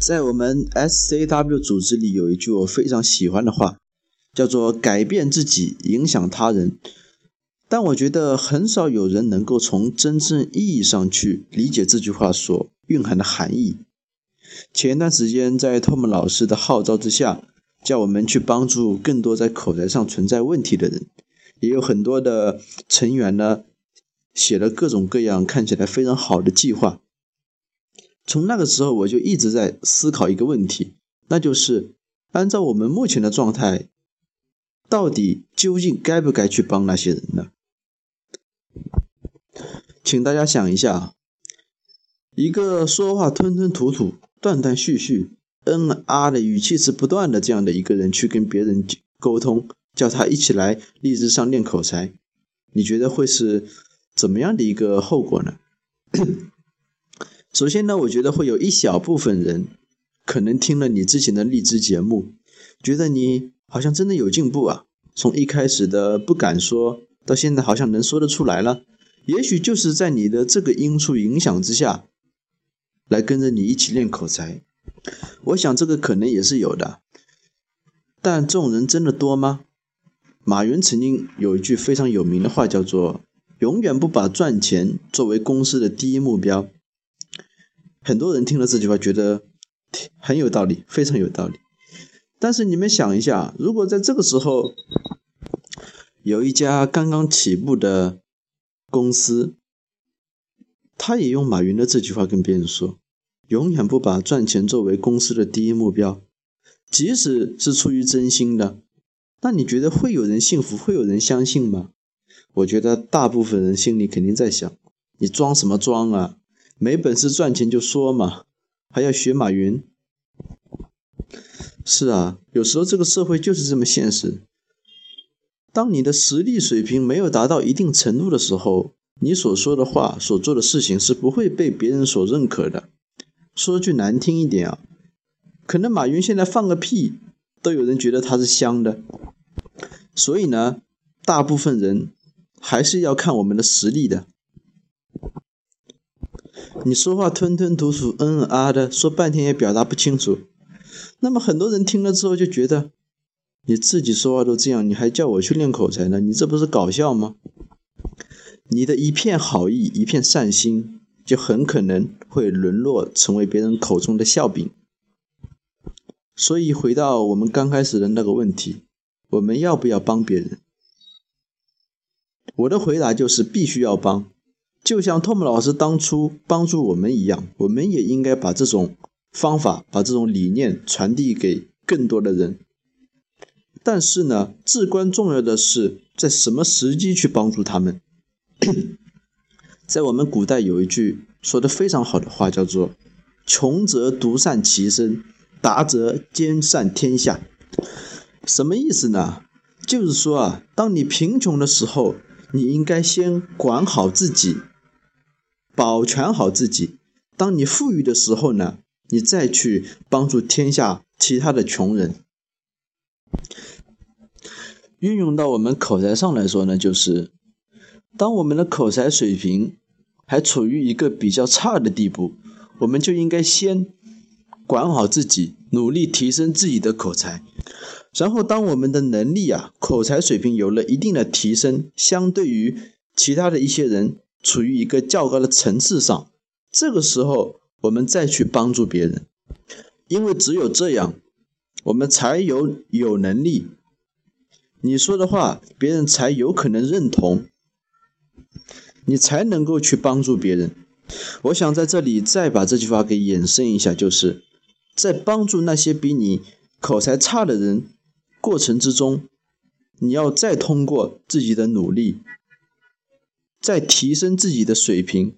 在我们 SCW 组织里有一句我非常喜欢的话，叫做“改变自己，影响他人”。但我觉得很少有人能够从真正意义上去理解这句话所蕴含的含义。前段时间，在托姆老师的号召之下，叫我们去帮助更多在口才上存在问题的人，也有很多的成员呢，写了各种各样看起来非常好的计划。从那个时候，我就一直在思考一个问题，那就是按照我们目前的状态，到底究竟该不该去帮那些人呢？请大家想一下啊，一个说话吞吞吐吐、断断续续、嗯啊的语气是不断的这样的一个人去跟别人沟通，叫他一起来励志上练口才，你觉得会是怎么样的一个后果呢？首先呢，我觉得会有一小部分人，可能听了你之前的励志节目，觉得你好像真的有进步啊，从一开始的不敢说到现在好像能说得出来了。也许就是在你的这个因素影响之下，来跟着你一起练口才。我想这个可能也是有的，但这种人真的多吗？马云曾经有一句非常有名的话，叫做“永远不把赚钱作为公司的第一目标”。很多人听了这句话，觉得很有道理，非常有道理。但是你们想一下，如果在这个时候，有一家刚刚起步的公司，他也用马云的这句话跟别人说：“永远不把赚钱作为公司的第一目标，即使是出于真心的，那你觉得会有人信服，会有人相信吗？”我觉得大部分人心里肯定在想：“你装什么装啊？”没本事赚钱就说嘛，还要学马云？是啊，有时候这个社会就是这么现实。当你的实力水平没有达到一定程度的时候，你所说的话、所做的事情是不会被别人所认可的。说句难听一点啊，可能马云现在放个屁，都有人觉得他是香的。所以呢，大部分人还是要看我们的实力的。你说话吞吞吐吐、嗯啊的，说半天也表达不清楚，那么很多人听了之后就觉得，你自己说话都这样，你还叫我去练口才呢？你这不是搞笑吗？你的一片好意、一片善心，就很可能会沦落成为别人口中的笑柄。所以回到我们刚开始的那个问题，我们要不要帮别人？我的回答就是必须要帮。就像托姆老师当初帮助我们一样，我们也应该把这种方法、把这种理念传递给更多的人。但是呢，至关重要的是在什么时机去帮助他们。在我们古代有一句说的非常好的话，叫做“穷则独善其身，达则兼善天下”。什么意思呢？就是说啊，当你贫穷的时候，你应该先管好自己。保全好自己，当你富裕的时候呢，你再去帮助天下其他的穷人。运用到我们口才上来说呢，就是当我们的口才水平还处于一个比较差的地步，我们就应该先管好自己，努力提升自己的口才。然后，当我们的能力啊，口才水平有了一定的提升，相对于其他的一些人。处于一个较高的层次上，这个时候我们再去帮助别人，因为只有这样，我们才有有能力，你说的话别人才有可能认同，你才能够去帮助别人。我想在这里再把这句话给延伸一下，就是在帮助那些比你口才差的人过程之中，你要再通过自己的努力。在提升自己的水平，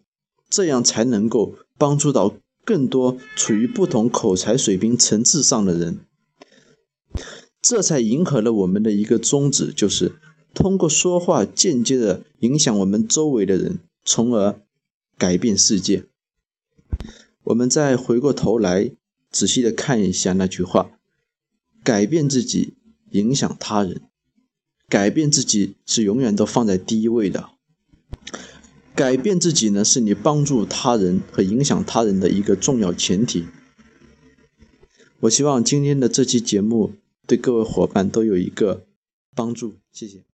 这样才能够帮助到更多处于不同口才水平层次上的人。这才迎合了我们的一个宗旨，就是通过说话间接的影响我们周围的人，从而改变世界。我们再回过头来仔细的看一下那句话：改变自己，影响他人。改变自己是永远都放在第一位的。改变自己呢，是你帮助他人和影响他人的一个重要前提。我希望今天的这期节目对各位伙伴都有一个帮助，谢谢。